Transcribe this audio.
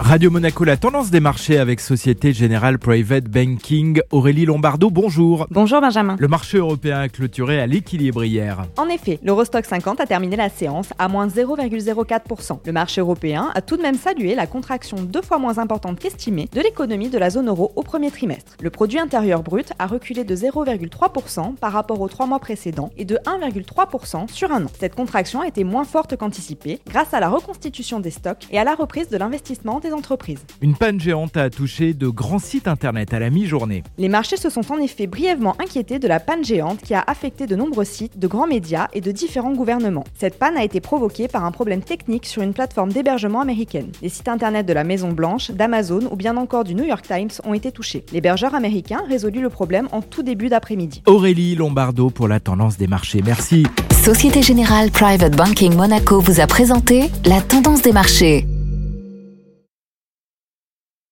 Radio Monaco, la tendance des marchés avec Société Générale Private Banking. Aurélie Lombardo, bonjour. Bonjour Benjamin. Le marché européen a clôturé à l'équilibre hier. En effet, l'Eurostock 50 a terminé la séance à moins 0,04%. Le marché européen a tout de même salué la contraction deux fois moins importante qu'estimée de l'économie de la zone euro au premier trimestre. Le produit intérieur brut a reculé de 0,3% par rapport aux trois mois précédents et de 1,3% sur un an. Cette contraction a été moins forte qu'anticipée grâce à la reconstitution des stocks et à la reprise de l'investissement des entreprises. Une panne géante a touché de grands sites internet à la mi-journée. Les marchés se sont en effet brièvement inquiétés de la panne géante qui a affecté de nombreux sites, de grands médias et de différents gouvernements. Cette panne a été provoquée par un problème technique sur une plateforme d'hébergement américaine. Les sites internet de la Maison Blanche, d'Amazon ou bien encore du New York Times ont été touchés. L'hébergeur américain résolut le problème en tout début d'après-midi. Aurélie Lombardo pour la tendance des marchés. Merci. Société Générale Private Banking Monaco vous a présenté la tendance des marchés.